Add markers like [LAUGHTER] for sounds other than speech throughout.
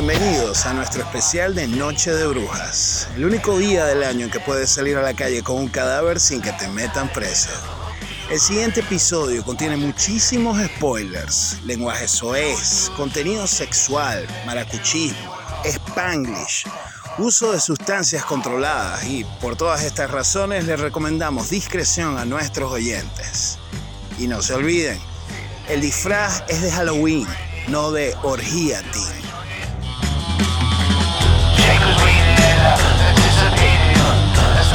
Bienvenidos a nuestro especial de Noche de Brujas, el único día del año en que puedes salir a la calle con un cadáver sin que te metan preso. El siguiente episodio contiene muchísimos spoilers, lenguaje soez, contenido sexual, maracuchismo, spanglish, uso de sustancias controladas y por todas estas razones les recomendamos discreción a nuestros oyentes. Y no se olviden, el disfraz es de Halloween, no de orgía teen.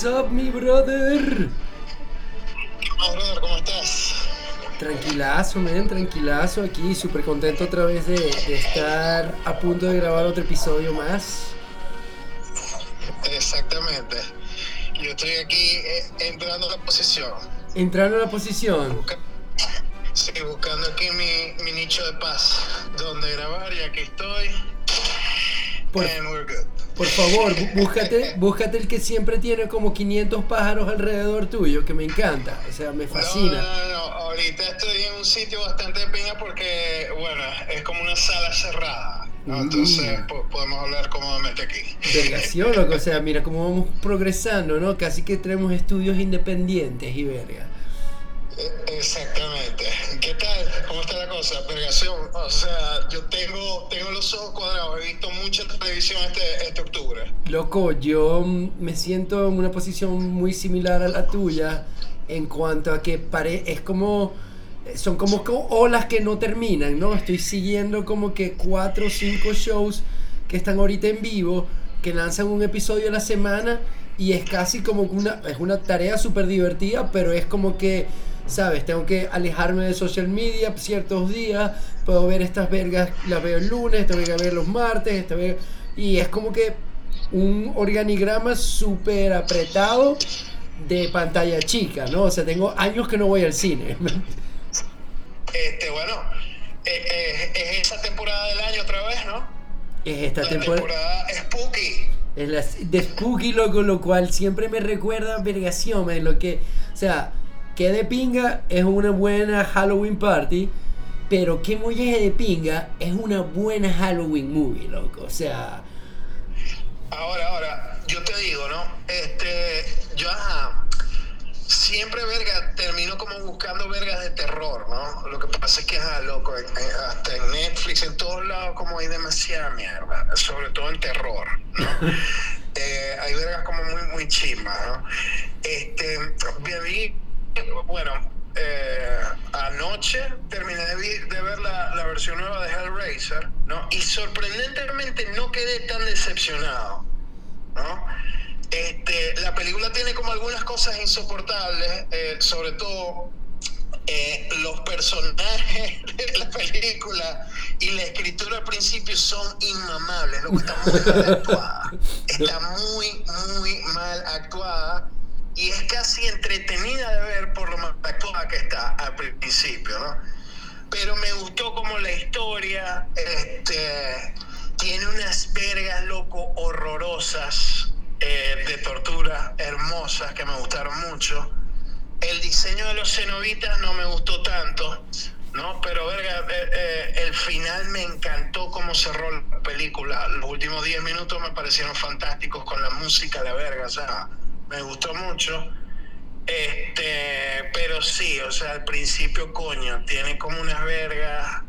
What's up, mi brother? Hola, brother, ¿cómo estás? Tranquilazo, men, tranquilazo. Aquí, súper contento otra vez de, de estar a punto de grabar otro episodio más. Exactamente. Yo estoy aquí eh, entrando a la posición. Entrando a la posición. Busca- Sí, buscando aquí mi, mi nicho de paz donde grabar y aquí estoy. Por, And we're. Por favor, bú- búscate, búscate el que siempre tiene como 500 pájaros alrededor tuyo, que me encanta. O sea, me fascina. no, no, no. Ahorita estoy en un sitio bastante de piña porque, bueno, es como una sala cerrada. ¿no? Mm. Entonces po- podemos hablar cómodamente aquí. Loco. O sea, mira cómo vamos progresando, ¿no? Casi que tenemos estudios independientes y verga. Eh, Exactamente. ¿Qué tal? ¿Cómo está la cosa? Vergación. O sea, yo tengo, tengo los ojos cuadrados. He visto mucha televisión este, este octubre. Loco, yo mm, me siento en una posición muy similar a la tuya en cuanto a que pare es como son como co- olas que no terminan, ¿no? Estoy siguiendo como que cuatro o cinco shows que están ahorita en vivo, que lanzan un episodio a la semana y es casi como una es una tarea súper divertida, pero es como que ¿Sabes? Tengo que alejarme de social media ciertos días. Puedo ver estas vergas, las veo el lunes, tengo que ver los martes, esta verga- y es como que un organigrama súper apretado de pantalla chica, ¿no? O sea, tengo años que no voy al cine. Este, bueno, eh, eh, es esa temporada del año otra vez, ¿no? es esta La temporada. temporada Spooky. Es la de Spooky, loco, lo cual siempre me recuerda a vergación, man, lo que, o sea, que de pinga es una buena Halloween party, pero que muy de pinga es una buena Halloween movie, loco, o sea, Ahora, ahora, yo te digo, ¿no? Este, yo, ajá, siempre, verga, termino como buscando vergas de terror, ¿no? Lo que pasa es que, ajá, loco, en- en- hasta en Netflix, en todos lados, como hay demasiada mierda, sobre todo en terror, ¿no? [LAUGHS] Eh, hay vergas como muy, muy chismas, ¿no? Este, vi, bueno, eh, anoche terminé de, de ver la, la versión nueva de Hellraiser, ¿no? Y sorprendentemente no quedé tan decepcionado, ¿no? Este, la película tiene como algunas cosas insoportables, eh, sobre todo eh, los personajes [LAUGHS] de la película y la escritura al principio son inmamables, lo que está muy mal actuada. Está muy, muy mal actuada y es casi entretenida de ver por lo actuada que está al principio, ¿no? Pero me gustó como la historia, este, tiene unas vergas, loco, horrorosas eh, de tortura, hermosas, que me gustaron mucho. El diseño de los cenobitas no me gustó tanto, ¿no? Pero, verga, eh, eh, el final me encantó cómo cerró la película. Los últimos 10 minutos me parecieron fantásticos con la música, la verga, o sea, me gustó mucho. Este, pero sí, o sea, al principio, coño, tiene como unas vergas.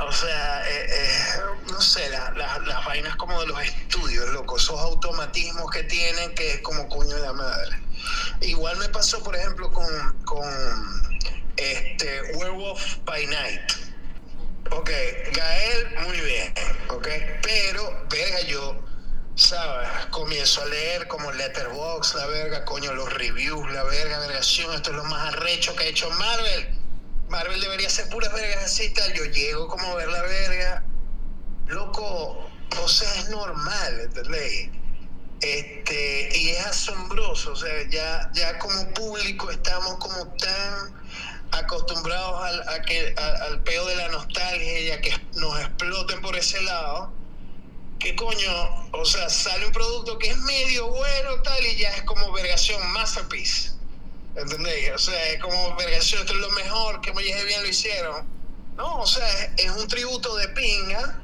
O sea, eh, eh, no sé, la- la- las vainas como de los estudios, loco, esos automatismos que tienen que es como coño de la madre. Igual me pasó, por ejemplo, con, con este, Werewolf by Night. Ok, Gael, muy bien, ok, pero, verga, yo ¿sabes? Comienzo a leer como Letterboxd, la verga, coño, los reviews, la verga, vergación, esto es lo más arrecho que ha hecho Marvel. Marvel debería ser puras vergas así tal. Yo llego como a ver la verga. Loco, o sea, es normal, ¿entendés? Este, y es asombroso, o sea, ya, ya como público estamos como tan acostumbrados al, a al peo de la nostalgia y a que nos exploten por ese lado, que coño, o sea, sale un producto que es medio bueno tal y ya es como vergación masterpiece. ¿Entendéis? O sea, es como vergación, esto es lo mejor, que muy bien lo hicieron. No, o sea, es un tributo de pinga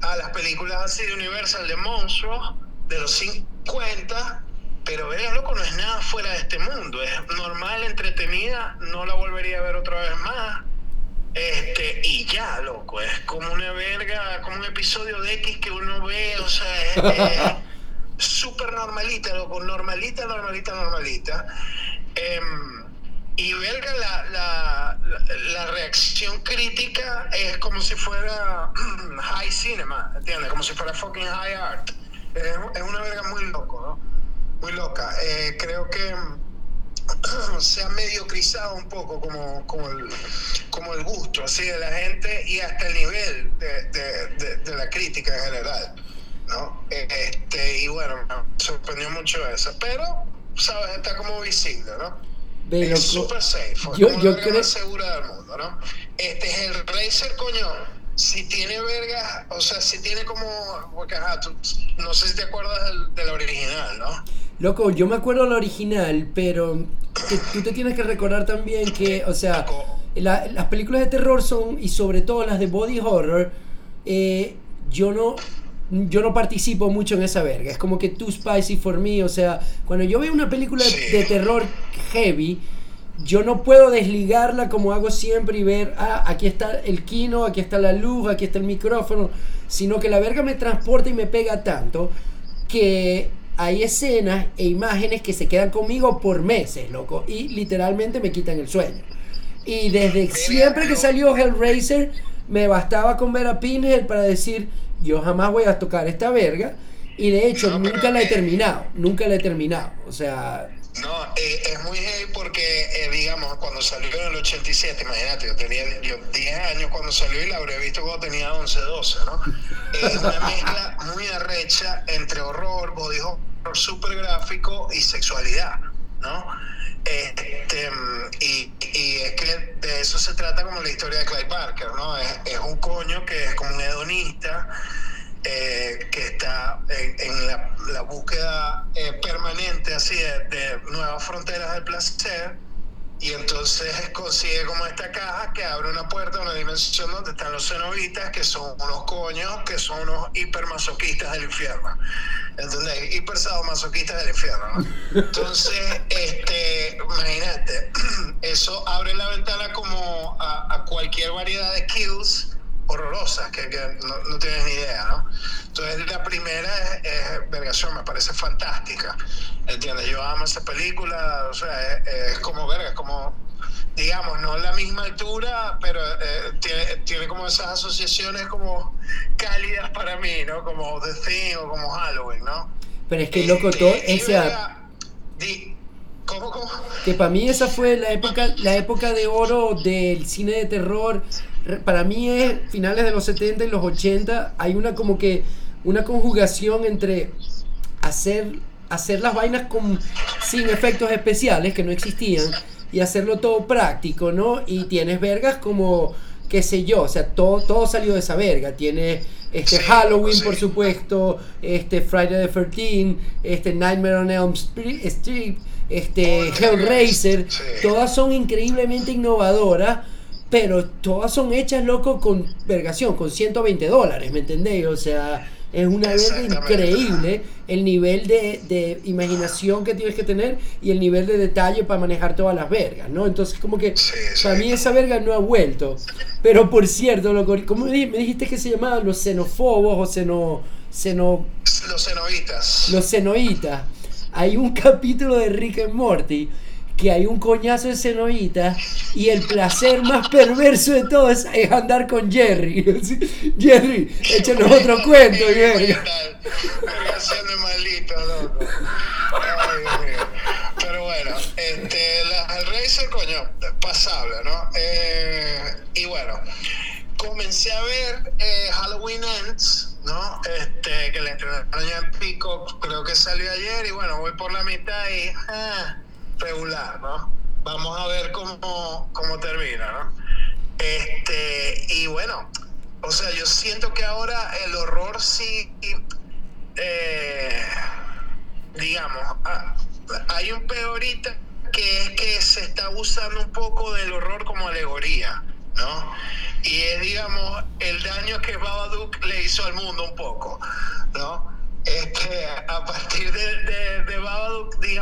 a las películas así de Universal de monstruos de los 50, pero verga, loco, no es nada fuera de este mundo. Es normal, entretenida, no la volvería a ver otra vez más. Este, y ya, loco, es como una verga, como un episodio de X que uno ve, o sea, es [LAUGHS] súper normalita, loco, normalita, normalita, normalita. Em, y verga, la, la, la, reacción crítica es como si fuera [CLEARS THROAT] high cinema, ¿entiendes? Como si fuera fucking high art. Es, es una verga muy loco, ¿no? Muy loca. Eh, creo que [CLEARS THROAT] se ha mediocrizado un poco como, como, el, como el gusto así de la gente y hasta el nivel de, de, de, la crítica en general. ¿no? Este, y bueno, me sorprendió mucho eso. Pero, ¿sabes? Está como visible, ¿no? es super safe. Yo, yo creo... más segura del mundo, ¿no? Este es el Razer, coño. Si tiene verga, o sea, si tiene como. Porque, ajá, tú, no sé si te acuerdas del, del original, ¿no? Loco, yo me acuerdo del original, pero tú te tienes que recordar también que, o sea, las películas de terror son, y sobre todo las de body horror, eh, yo no yo no participo mucho en esa verga. Es como que too spicy for me. O sea, cuando yo veo una película de terror heavy, yo no puedo desligarla como hago siempre y ver, ah, aquí está el kino, aquí está la luz, aquí está el micrófono. Sino que la verga me transporta y me pega tanto que hay escenas e imágenes que se quedan conmigo por meses, loco. Y literalmente me quitan el sueño. Y desde siempre que salió Hellraiser, me bastaba con ver a Pinhead para decir yo jamás voy a tocar esta verga. Y de hecho, nunca la he terminado. Nunca la he terminado. O sea. No, eh, es muy heavy porque, eh, digamos, cuando salió en el 87, imagínate, yo tenía yo 10 años cuando salió y la habría visto cuando tenía 11, 12, ¿no? Es una mezcla muy arrecha entre horror, body horror super gráfico y sexualidad, ¿no? Este, y, y, es que de eso se trata como la historia de Clyde Parker, ¿no? Es, es un coño que es como un hedonista eh, que está en, en la, la, búsqueda eh, permanente así de, de, nuevas fronteras del placer y entonces consigue como esta caja que abre una puerta a una dimensión donde están los cenobitas que son unos coños que son unos hipermasoquistas del infierno ¿entendés? hiper masoquistas del infierno ¿no? entonces este imagínate [CLEARS THROAT] eso abre la ventana como a, a cualquier variedad de kills horrorosas que, que no, no, tienes ni idea, ¿no? Entonces la primera es, es vergación, me parece fantástica, ¿entiendes? Yo amo esa película, o sea, es, es como verga, es como, digamos, no la misma altura, pero eh, tiene, tiene como esas asociaciones como cálidas para mí, ¿no? Como The Thing o como Halloween, ¿no? Pero es que, loco, todo esa... ¿Cómo, cómo? Que para mí esa fue la época, la época de oro del cine de terror para mí es finales de los 70 y los 80, hay una como que una conjugación entre hacer, hacer las vainas con, sin efectos especiales que no existían y hacerlo todo práctico, ¿no? Y tienes vergas como, qué sé yo, o sea, todo, todo salió de esa verga. Tienes este Halloween, por supuesto, este Friday the 13 este Nightmare on Elm Street, este Hellraiser, todas son increíblemente innovadoras pero todas son hechas, loco, con vergación, con 120 dólares, ¿me entendéis? O sea, es una verga increíble el nivel de, de, imaginación que tienes que tener y el nivel de detalle para manejar todas las vergas, ¿no? Entonces, como que para mí esa verga no ha vuelto. Pero por cierto, loco, ¿cómo me dijiste que se llamaban los xenofobos o xeno, xeno... Los xenoitas. Los xenoitas. Hay un capítulo de Rick and Morty que hay un coñazo de cenoita y el placer más perverso de todo es, andar con Jerry. [LAUGHS] Jerry, échanos otro cuento, [LAUGHS] Jerry. loco. Ay, Dios mío. Pero bueno, este, la, el Racer, coño, pasable, ¿no? Eh, y bueno, comencé a ver eh, Halloween Ends, ¿no? Este, que le estrenaron ya en Pico, creo que salió ayer, y bueno, voy por la mitad y ah, regular, ¿no? Vamos a ver cómo, cómo termina, ¿no? Este, y bueno, o sea, yo siento que ahora el horror sí, eh, digamos, ah, hay un peorita que es que se está usando un poco del horror como alegoría, ¿no? Y es, digamos, el daño que Babadook le hizo al mundo un poco, ¿no? Este, a partir de, de,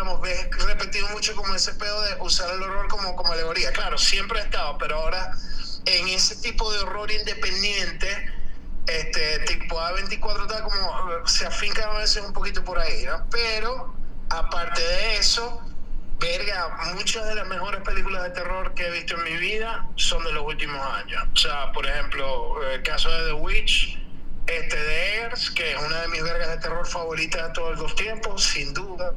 digamos, ves repetido mucho como ese pedo de usar el horror como, como alegoría. Claro, siempre ha estado, pero ahora en ese tipo de horror independiente, este tipo A24 está como se afinca a veces un poquito por ahí, ¿no? Pero aparte de eso, verga, muchas de las mejores películas de terror que he visto en mi vida son de los últimos años. O sea, por ejemplo, el caso de The Witch, este de Eggers, que es una de mis vergas de terror favoritas de todos los tiempos, sin duda.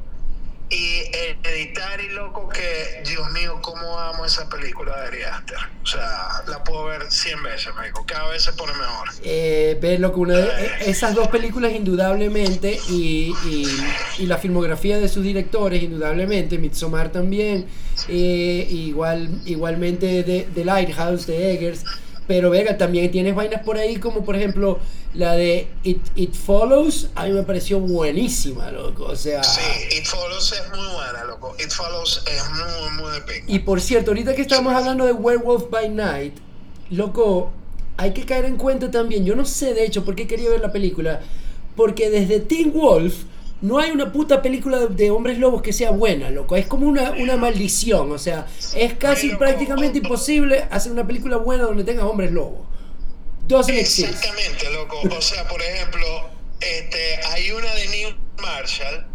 Y el editar y loco que, Dios mío, cómo amo esa película de Ari Aster. O sea, la puedo ver 100 veces, me dijo. Cada vez se pone mejor. Eh, ver loco, una de, esas dos películas indudablemente y, y, y, la filmografía de sus directores indudablemente, Midsommar también, eh, igual, igualmente de, de Lighthouse, de Eggers. Pero Vega, también tienes vainas por ahí como por ejemplo la de It, It Follows, a mí me pareció buenísima, loco. O sea... Sí, It Follows es muy buena, loco. It Follows es muy, muy de pinga. Y por cierto, ahorita que estamos hablando de Werewolf by Night, loco, hay que caer en cuenta también, yo no sé de hecho por qué quería ver la película, porque desde Teen Wolf no hay una puta película de, de, hombres lobos que sea buena, loco. Es como una, una maldición. O sea, es casi Pero, prácticamente imposible hacer una película buena donde tengas hombres lobos. Exist. Exactamente, loco. O sea, por ejemplo, este, hay una de Neil Marshall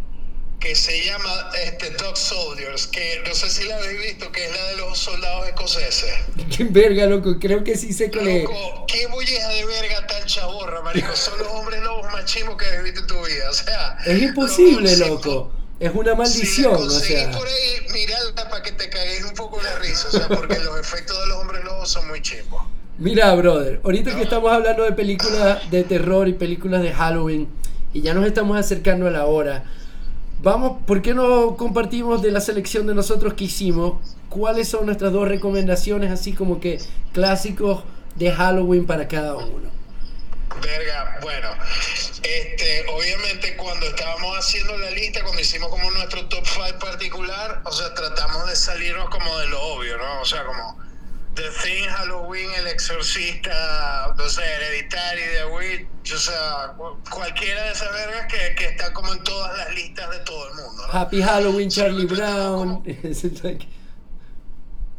que se llama este, Dog Soldiers, que no sé si la habéis visto, que es la de los soldados escoceses. Qué verga, loco, creo que sí sé es. Loco, qué bulleja de verga tan chaborra, marico. Son los hombres lobos más chimos que has visto en tu vida. O sea, Es imposible, loco, loco. Es una maldición, si o sea. por ahí, para que te cagues un poco la risa, o sea, porque los efectos de los hombres lobos son muy chimbos. Mira, brother, ahorita que estamos hablando de películas de terror y películas de Halloween, y ya nos estamos acercando a la hora, vamos, ¿por qué no compartimos de la selección de nosotros que hicimos? ¿Cuáles son nuestras dos recomendaciones, así como que clásicos de Halloween para cada uno? Verga, bueno, este, obviamente cuando estábamos haciendo la lista, cuando hicimos como nuestro top 5 particular, o sea, tratamos de salirnos como de lo obvio, ¿no? O sea, como The Thing, Halloween, El Exorcista, no sé, Hereditary, The Witch, o sea, cualquiera de esas vergas que, que está como en todas las listas de todo el mundo, ¿no? Happy Halloween, Charlie Brown. [LAUGHS]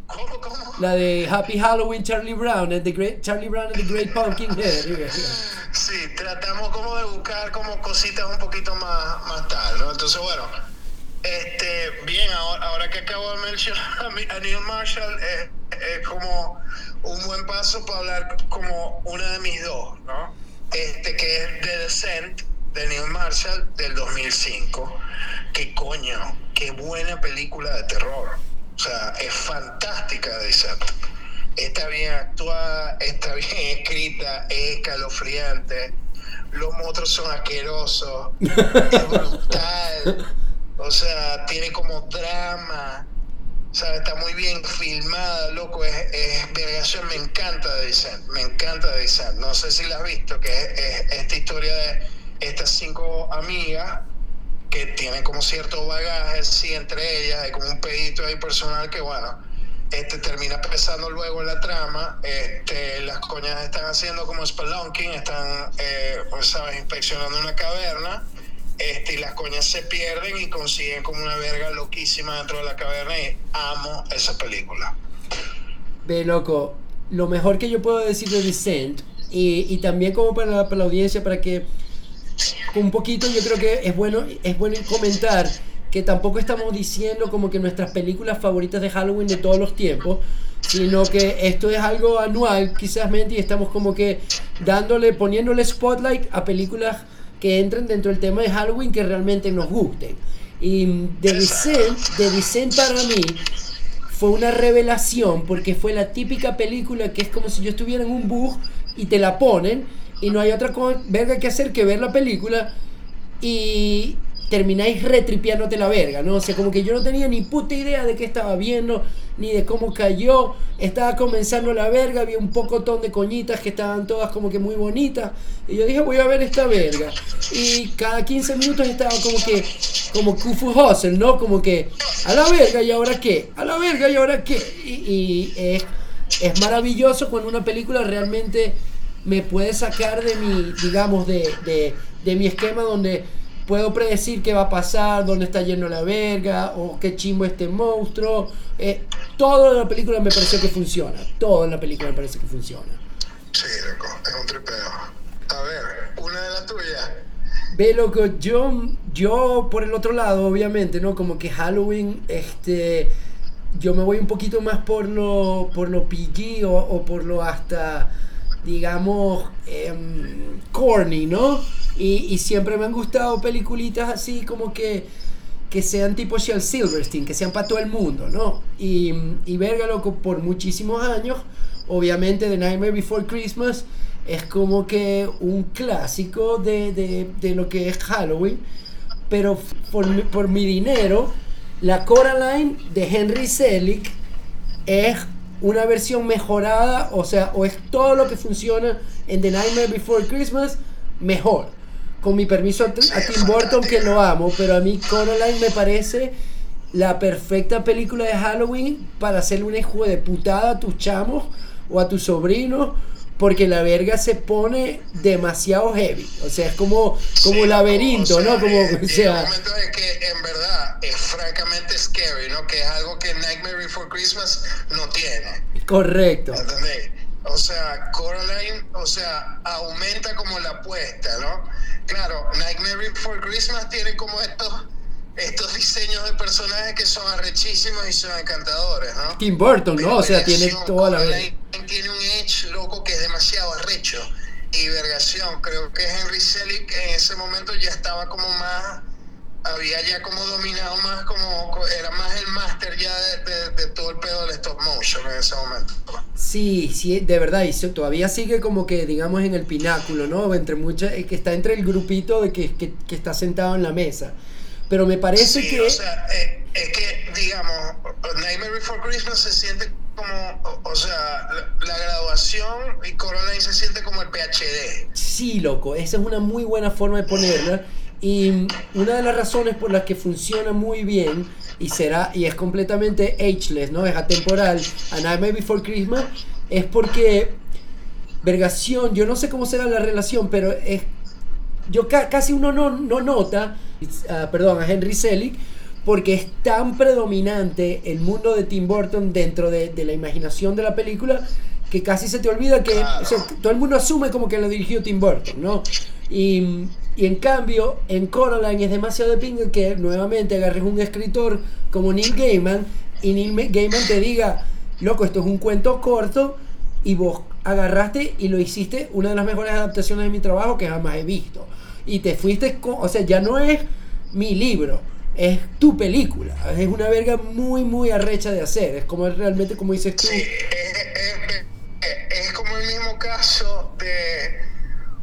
¿Cómo, cómo? La de Happy Halloween, Charlie Brown, and the great, Charlie Brown and the Great Pumpkinhead. [LAUGHS] Sí, tratamos como de buscar como cositas un poquito más, más tal, ¿no? Entonces, bueno, este, bien, ahora, ahora que acabo de mencionar a, Neil Marshall, es, es como un buen paso para hablar como una de mis dos, ¿no? Este, que es The Descent, de Neil Marshall, del 2005. Que coño, qué buena película de terror. O sea, es fantástica The Descent. Está bien actuada, está [LAUGHS] bien escrita, es escalofriante. Los monstruos son asquerosos, es brutal. O sea, tiene como drama. O está muy bien filmada, loco. Es, es. Me encanta Descent. Me encanta Descent. No sé si la has visto, que es, es esta historia de estas cinco amigas que tienen como cierto bagaje, sí, entre ellas. Hay como un pedito ahí personal que, bueno, este termina pesando luego la trama. Este, las coñas están haciendo como spelunking, están, eh, pues, sabes, inspeccionando una caverna. Este, y las coñas se pierden y consiguen como una verga loquísima dentro de la caverna y amo esa película. Ve, loco, lo mejor que yo puedo decir de Descent, y, y también como para la, para la audiencia, para que un poquito yo creo que es bueno, es bueno comentar que tampoco estamos diciendo como que nuestras películas favoritas de Halloween de todos los tiempos, sino que esto es algo anual quizás y estamos como que dándole, poniéndole spotlight a películas que entren dentro del tema de Halloween que realmente nos gusten. Y The Descent, The Descent para mí fue una revelación porque fue la típica película que es como si yo estuviera en un bus y te la ponen y no hay otra verga que hacer que ver la película y termináis retripiándote la verga, ¿no? O sea, como que yo no tenía ni puta idea de qué estaba viendo, ni de cómo cayó. Estaba comenzando la verga, había un pocotón de coñitas que estaban todas como que muy bonitas. Y yo dije, voy a ver esta verga. Y cada 15 minutos estaba como que, como Kufu Hustle, ¿no? Como que, a la verga, ¿y ahora qué? A la verga, ¿y ahora qué? Y, es, es maravilloso cuando una película realmente me puede sacar de mi, digamos, de, de, de mi esquema donde puedo predecir qué va a pasar, dónde está yendo la verga, o qué chimbo este monstruo. Eh, todo en la película me pareció que funciona. Todo en la película me parece que funciona. Sí, loco, es un tripeo. A ver, una de las tuyas. Ve, loco, yo, yo por el otro lado, obviamente, ¿no? Como que Halloween, este. Yo me voy un poquito más por lo, por lo PG o, o por lo hasta, digamos, em, corny, ¿no? Y, siempre me han gustado peliculitas así como que, que sean tipo Shel Silverstein, que sean para todo el mundo, ¿no? Y, y verga, loco, por muchísimos años, obviamente The Nightmare Before Christmas es como que un clásico de, de, de lo que es Halloween, pero por, por mi dinero, la Coraline de Henry Selick es una versión mejorada, o sea, o es todo lo que funciona en The Nightmare Before Christmas mejor. Con mi permiso a, Tim Burton que lo amo, pero a mí Coraline me parece la perfecta película de Halloween para hacerle un hijo de putada a tus chamos o a tus sobrinos porque la verga se pone demasiado heavy. O sea, es como, como laberinto, ¿no? Como, o sea, momento es que en verdad es francamente scary, ¿no? Que es algo que Nightmare Before Christmas no tiene. Correcto. ¿Entendés? O sea, Coraline, o sea, aumenta como la apuesta, ¿no? Claro, Nightmare Before Christmas tiene como estos estos diseños de personajes que son arrechísimos y son encantadores, ¿no? Tim Burton, ¿no? O sea, tiene toda la Tiene un edge loco que es demasiado arrecho. Y vergación, creo que Henry Selick en ese momento ya estaba como más había ya como dominado más, como era más el máster ya de, todo el pedo del stop motion en ese momento. Sí, sí, de verdad, y todavía sigue como que, digamos, en el pináculo, ¿no? Entre muchas, que está entre el grupito de que, que, que está sentado en la mesa. Pero me parece que... O sea, eh, es que, digamos, Nightmare Before Christmas se siente como, o, sea, la, graduación y Coraline se siente como el PhD. Sí, loco, esa es una muy buena forma de ponerla. Y una de las razones por las que funciona muy bien y será y es completamente ageless, ¿no? Es atemporal, A Nightmare Before Christmas, es porque Vergación, yo no sé cómo será la relación, pero es yo casi uno no, no nota, uh, perdón, a Henry Selick, porque es tan predominante el mundo de Tim Burton dentro de, de la imaginación de la película que casi se te olvida que todo el mundo asume como que lo dirigió Tim Burton, ¿no? Y, y en cambio, en Coraline es demasiado de pinga que nuevamente agarres un escritor como Neil Gaiman y Neil Gaiman te diga, loco, esto es un cuento corto y vos agarraste y lo hiciste una de las mejores adaptaciones de mi trabajo que jamás he visto. Y te fuiste, con, o sea, ya no es mi libro, es tu película. Es una verga muy, muy arrecha de hacer. Es como realmente, como dices tú. Sí, es, es como el mismo caso de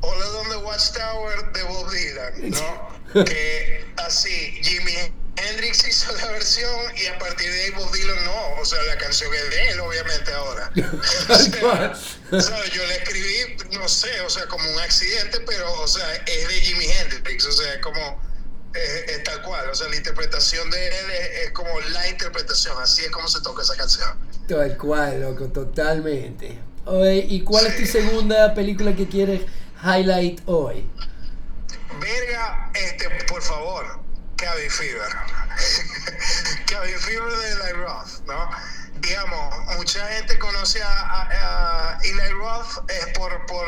Hola on the Watchtower de Bob Dylan, ¿no? [LAUGHS] que así, Jimmy Hendrix hizo la versión y a partir de ahí Bob Dylan no, o sea, la canción es de él, obviamente, ahora. [LAUGHS] o sea, yo la escribí, no sé, o sea, como un accidente, pero, o sea, es de Jimmy Hendrix, o sea, es como, es, tal cual, o sea, la interpretación de él es, como la interpretación, así es como se toca esa canción. Tal cual, loco, totalmente. Oye, ¿Y cuál es tu segunda película que quieres highlight hoy? Verga, este, por favor, Cabin Fever. [LAUGHS] Cabin Fever de Eli Roth, ¿no? Digamos, mucha gente conoce a, Eli Roth es por, por,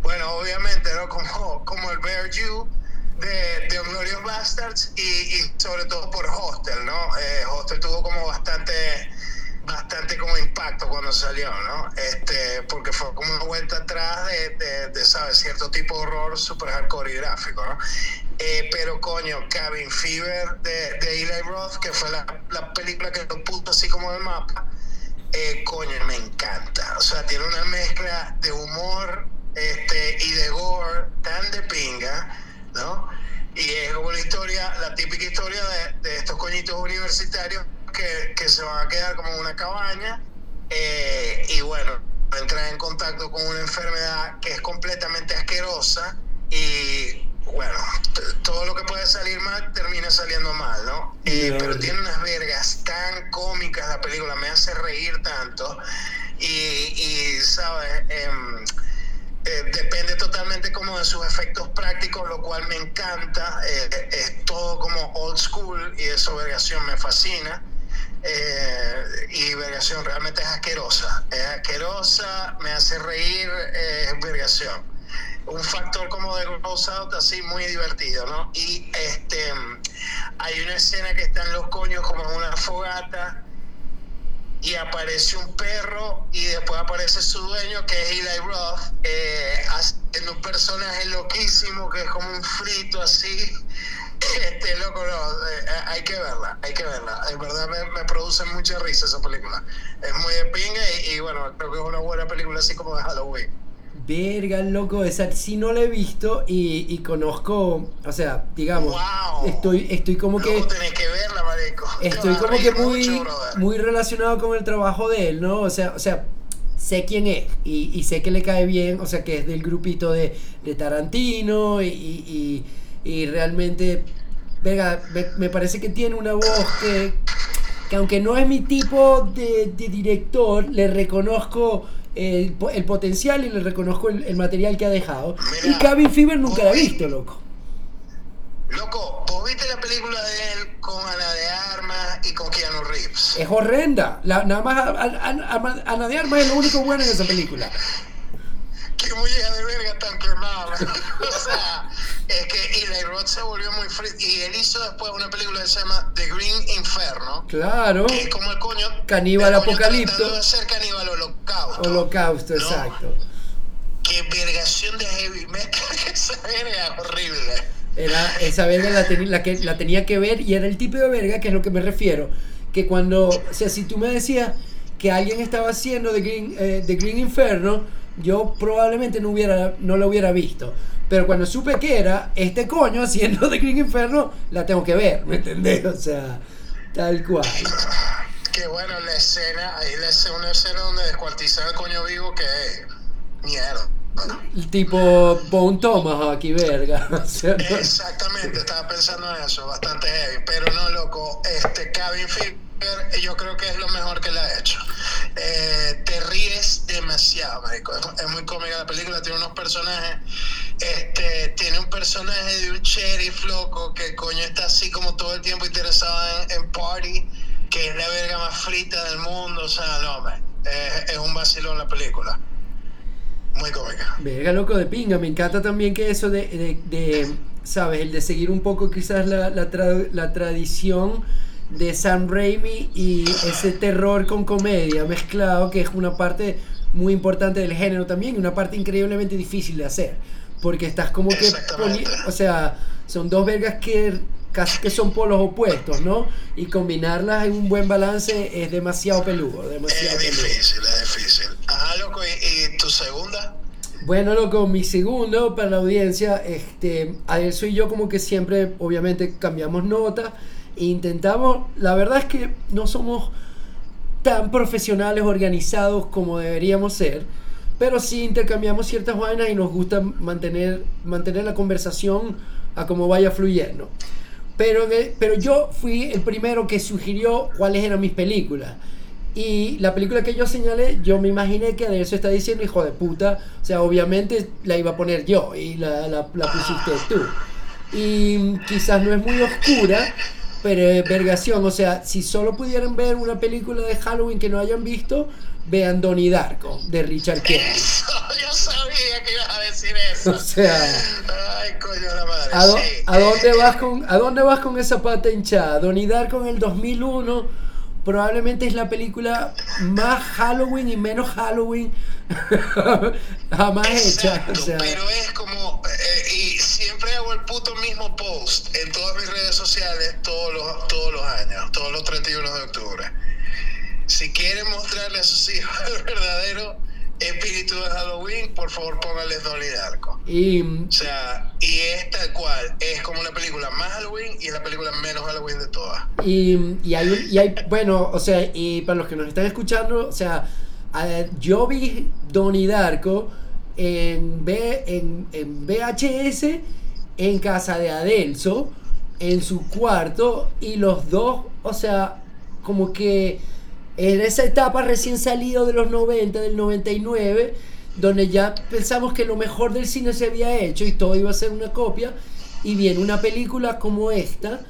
bueno, obviamente, ¿no? [LAUGHS] Como, como el Bear Jew de, de Glorious Bastards y, y, sobre todo por Hostel, ¿no? Eh, Hostel tuvo como bastante bastante como impacto cuando salió, ¿no? Este, porque fue como una vuelta atrás de, de, ¿sabes? Cierto tipo de horror super hardcore y gráfico, ¿no? Eh, pero coño, Cabin Fever de, de Eli Roth, que fue la, la película que lo puso así como en mapa, eh, coño, me encanta. O sea, tiene una mezcla de humor este, y de gore tan de pinga, ¿no? Y es como la historia, la típica historia de, de estos coñitos universitarios que, que, se van a quedar como en una cabaña eh, y bueno, entran en contacto con una enfermedad que es completamente asquerosa y bueno, todo lo que puede salir mal termina saliendo mal, ¿no? Eh, pero tiene unas vergas tan cómicas la película, me hace reír tanto y, y ¿sabes? Eh, eh, depende totalmente como de sus efectos prácticos, lo cual me encanta. Eh, es todo como old school y esa vergación me fascina. Eh, y vergación realmente es asquerosa. Es asquerosa, me hace reír, es vergación. Un factor como de Gross Out así muy divertido, ¿no? Y este hay una escena que están los coños como en una fogata y aparece un perro y después aparece su dueño que es Eli Roth eh, un personaje loquísimo que es como un frito así. [LAUGHS] Este loco no, eh, hay que verla hay que verla. En verdad me, me, produce mucha risa esa película. Es muy de pinga y bueno creo que es una buena película así como de Halloween Verga, loco, esa sí no la he visto y, y conozco, o sea, digamos, wow. estoy, estoy como que... Tenés que verla, marico. Estoy como que muy, mucho, muy relacionado con el trabajo de él, ¿no? O sea, o sea sé quién es y, y, sé que le cae bien, o sea, que es del grupito de, de Tarantino y, y, y, realmente, verga, me, me, parece que tiene una voz que, que aunque no es mi tipo de, de director, le reconozco el, el, potencial y le reconozco el, el material que ha dejado. Y Cabin Fever nunca la he visto, loco. Loco, ¿vos viste la película de él con Ana de Armas y con Keanu Reeves? Es horrenda. La, nada más a, a, Ana de Armas es lo único bueno en esa película. Se volvió muy free. Y él hizo después una película que se llama The Green Inferno. Claro. Que es como el coño. Caníbal el Apocalipto. Coño de ser caníbal holocausto. Holocausto, ¿no? exacto. Qué vergación de heavy metal. [LAUGHS] Esa verga horrible. Era, esa verga la, ten, la, que, la tenía que ver y era el tipo de verga que es lo que me refiero. Que cuando, o sea, si tú me decías que alguien estaba haciendo The Green, eh, The Green Inferno, yo probablemente no, hubiera, no lo hubiera visto. Pero cuando supe que era este coño haciendo The Green Inferno, la tengo que ver, ¿me entendés? O sea, tal cual. Qué bueno la escena, ahí la escena, una escena donde descuartizan al coño vivo que es mierda. El tipo Bone Thomas aquí, verga. [LAUGHS] O sea, no. Exactamente, estaba pensando en eso, bastante heavy. Pero no, loco, este Cabin Fever yo creo que es lo mejor que le ha hecho. Eh, te ríes demasiado, marico. Es, muy cómica la película, tiene unos personajes. Este, tiene un personaje de un sheriff loco que coño está así como todo el tiempo interesado en, en party, que es la verga más frita del mundo. O sea, no, man, es, es un vacilón la película. Muy cómica. Verga, loco de pinga. Me encanta también que eso de, de, de ¿sabes? El de seguir un poco quizás la, la, tra la, tradición de Sam Raimi y ese terror con comedia mezclado, que es una parte muy importante del género también y una parte increíblemente difícil de hacer. Porque estás como que... O sea, son dos vergas que casi que son polos opuestos, ¿no? Y combinarlas en un buen balance es demasiado peludo. Demasiado es difícil, peludo. es difícil. Ajá, loco, ¿y, ¿y, tu segunda? Bueno, loco, mi segundo para la audiencia, este, a eso y yo como que siempre, obviamente, cambiamos nota intentamos, la verdad es que no somos tan profesionales, organizados como deberíamos ser, pero sí intercambiamos ciertas vainas y nos gusta mantener, mantener la conversación a como vaya fluyendo. Pero, pero yo fui el primero que sugirió cuáles eran mis películas. Y la película que yo señalé, yo me imaginé que de eso está diciendo, hijo de puta. O sea, obviamente la iba a poner yo y la, la, la pusiste tú. Y quizás no es muy oscura, pero es vergación. O sea, si solo pudieran ver una película de Halloween que no hayan visto, vean Donnie Darko de Richard Kelly. Eso, yo sabía que ibas a decir eso. [LAUGHS] O sea, ay, coño la madre. ¿a, sí. ¿a dónde vas con, ¿a dónde vas con esa pata hinchada? Donnie Darko en el 2001 probablemente es la película más Halloween y menos Halloween [LAUGHS] jamás hecha. O sea, pero es como, eh, hago el puto mismo post en todas mis redes sociales todos los, todos los años, todos los 31 de octubre. Si quieren mostrarle a sus [LAUGHS] hijos el verdadero espíritu de Halloween, por favor póngales Donnie Darko. y, O sea, y es tal cual, es como la película más Halloween y es la película menos Halloween de todas. y, y hay, y hay, bueno, o sea, y para los que nos están escuchando, o sea, yo vi Donnie Darko en, V- en, en VHS en casa de Adelso, en su cuarto, y los dos, o sea, como que en esa etapa recién salido de los 90, del 99, donde ya pensamos que lo mejor del cine se había hecho y todo iba a ser una copia, y viene una película como esta,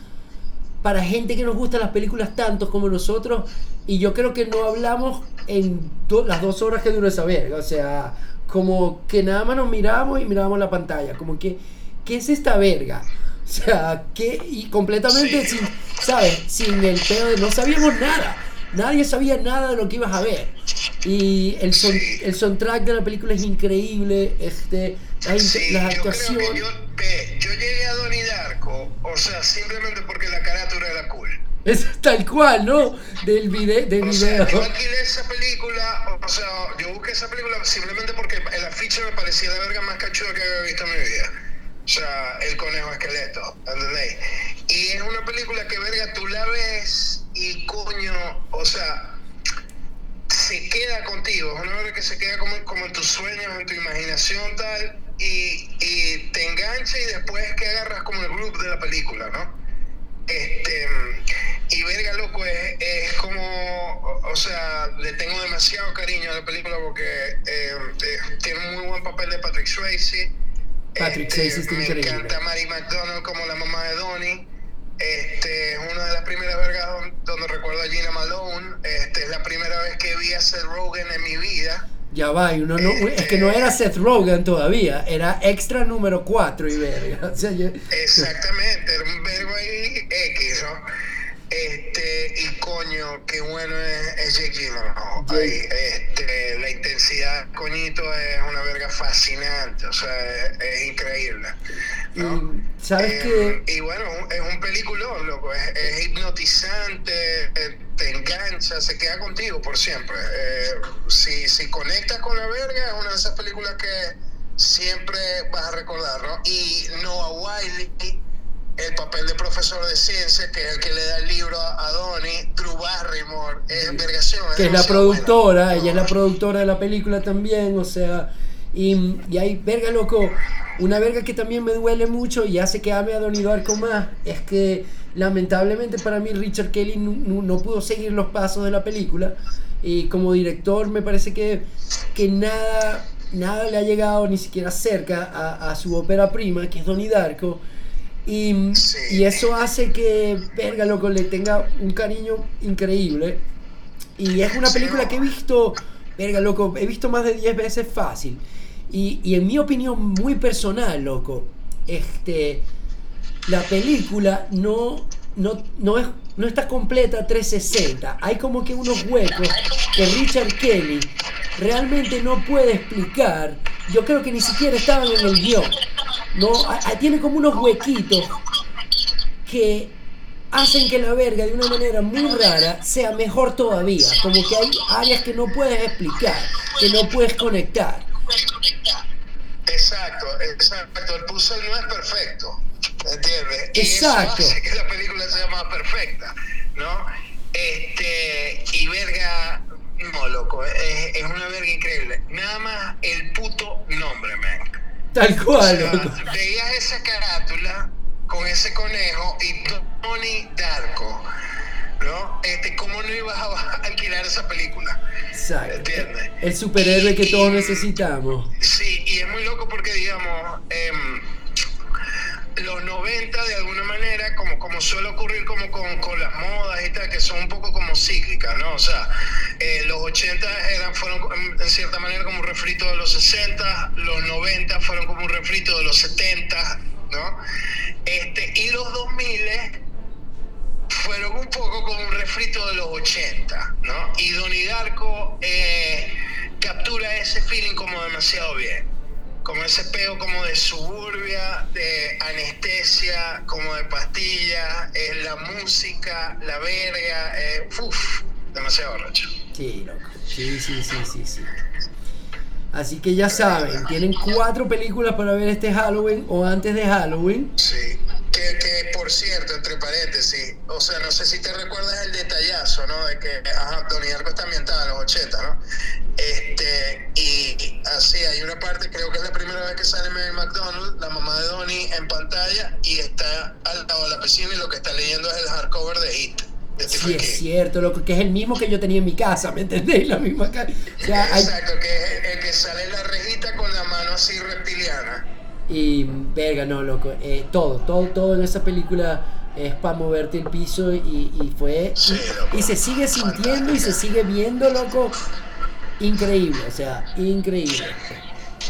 para gente que nos gustan las películas tanto como nosotros, y yo creo que no hablamos en las dos horas que dura esa verga, o sea, como que nada más nos miramos y mirábamos la pantalla, como que, ¿qué es esta verga? O sea, que y completamente Sí. sin, ¿sabes? Sin el pedo de no sabíamos nada. Nadie sabía nada de lo que ibas a ver. Y el, son- Sí. el soundtrack de la película es increíble, este, las, Sí, actuaciones. yo, llegué a Donnie Darko, o sea, simplemente porque la carátula era cool. Es tal cual, ¿no? Del, vide del O sea, video. yo alquilé esa película, o sea, yo busqué esa película simplemente porque el afiche me parecía la verga más cachuda que había visto en mi vida. O sea, el conejo esqueleto, ¿entendéis? Y es una película que, verga, tú la ves y coño, o sea, se queda contigo. Es una verga que se queda como, en tus sueños, en tu imaginación, tal, y, te engancha y después que agarras como el grupo de la película, ¿no? Este, y verga, loco, es, es como, o sea, le tengo demasiado cariño a la película porque eh, eh, tiene un muy buen papel de Patrick Swayze. Patrick Este, Swayze está Me increíble. encanta Mary McDonald como la mamá de Donnie. Este, es una de las primeras vergas don- donde recuerdo a Gina Malone. Este, es la primera vez que vi a Seth Rogen en mi vida. Ya va, y uno no, es que no era Seth Rogen todavía, era extra número 4 y verga. [LAUGHS] O sea, yo- Exactamente, era un verbo ahí X, ¿no? Este, y coño, qué bueno es, es Jake Gyllenhaal. Jake. Ahí, este, la intensidad, coñito, es una verga fascinante, o sea, es, es increíble. ¿no? y sabes Eh, que y bueno, es un peliculón, loco, es, es hipnotizante, eh, te engancha, se queda contigo por siempre. Eh, si, si conectas con la verga, es una de esas películas que siempre vas a recordar, ¿no? Y Noah Wiley, el papel de profesor de ciencia, que es el que le da el libro a, Donnie, Drew Barrymore, es vergación. que es la productora, buena. ella es la productora de la película también, o sea, y, y hay verga loco, una verga que también me duele mucho y hace que ame a Donnie Darko más, es que lamentablemente para mí Richard Kelly no, no- no pudo seguir los pasos de la película y como director me parece que, que nada, nada le ha llegado ni siquiera cerca a, a su ópera prima, que es Donnie Darko. Y, eso hace que, verga, loco, le tenga un cariño increíble. Y es una película que he visto, verga, loco, he visto más de 10 veces fácil. Y, y en mi opinión muy personal, loco, este, la película no, no, no, es, no está completa 360. Hay como que unos huecos que Richard Kelly realmente no puede explicar. Yo creo que ni siquiera estaban en el guion. No, A- a- tiene como unos huequitos que hacen que la verga de una manera muy rara sea mejor todavía. Como que hay áreas que no puedes explicar, que no puedes conectar. Exacto, exacto. El puzzle no es perfecto, ¿entiendes? Y Exacto. eso hace que la película sea más perfecta, ¿no? Este, y verga, no, loco, es, es una verga increíble. Nada más el puto nombre, man. Tal O cual, sea, veías esa carátula con ese conejo y Tony Darko, ¿no? Este, ¿cómo no ibas a [LAUGHS] alquilar esa película? Exacto. ¿Entiendes? El superhéroe que todos y- necesitamos. Sí, y es muy loco porque, digamos, em, los 90 de alguna manera, como, como suele ocurrir como con, con las modas y tal, que son un poco como cíclicas, ¿no? O sea, eh, los 80 eran, fueron en, cierta manera como un refrito de los 60, los 90 fueron como un refrito de los 70, ¿no? Este, y los 2000 fueron un poco como un refrito de los 80, ¿no? Y Donnie Darko eh, captura ese feeling como demasiado bien. Como ese peo como de suburbia, de anestesia, como de pastilla, eh, la música, la verga, eh, uff, demasiado borracho. Sí, loco. Sí, sí, sí, sí, sí. Así que ya saben, tienen cuatro películas para ver este Halloween o antes de Halloween. Sí. Que, que, por cierto, entre paréntesis, o sea, no sé si te recuerdas el detallazo, ¿no? De que, ajá, Donnie Darko está ambientada en los 80, ¿no? Este, y así, hay una parte, creo que es la primera vez que sale Mary McDonald, la mamá de Donnie, en pantalla, y está al lado de la piscina y lo que está leyendo es el hardcover de Hit. Sí, es cierto, loco, que es el mismo que yo tenía en mi casa, ¿me entendéis? La misma casa. O sea, Exacto, que es el, que sale en la rejita con la mano así reptiliana. Y, verga, no, loco, eh, todo, todo, todo en esa película es para moverte el piso y, y fue... Sí, loco, y, se sigue sintiendo y se sigue viendo, loco, increíble, o sea, increíble.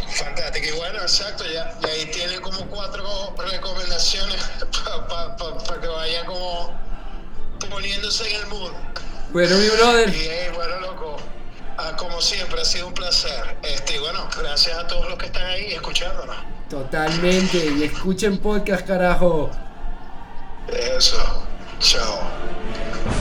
Fantástico, y bueno, exacto, ya, y ahí tiene como cuatro recomendaciones [LAUGHS] para pa, pa, pa que vaya como poniéndose en el mood. Bueno, mi brother. Y bueno, loco, ah, como siempre, ha sido un placer. Este, bueno, gracias a todos los que están ahí escuchándonos. Totalmente, y escuchen podcast, carajo. Eso, chao.